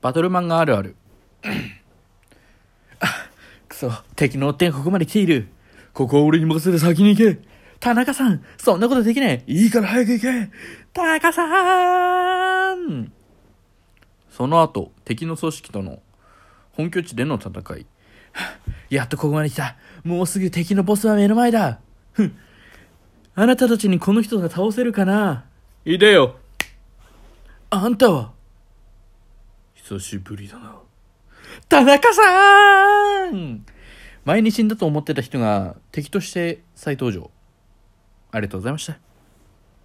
バトルマンがあるある。あ、くそ、敵の追っ手がここまで来ている。ここは俺に任せて先に行け。田中さん、そんなことできない。いいから早く行け。田中さんその後、敵の組織との本拠地での戦い。やっとここまで来た。もうすぐ敵のボスは目の前だ。ふん。あなたたちにこの人が倒せるかないでよ。あんたは久しぶりだな。田中さん前に死んだと思ってた人が敵として再登場。ありがとうございました。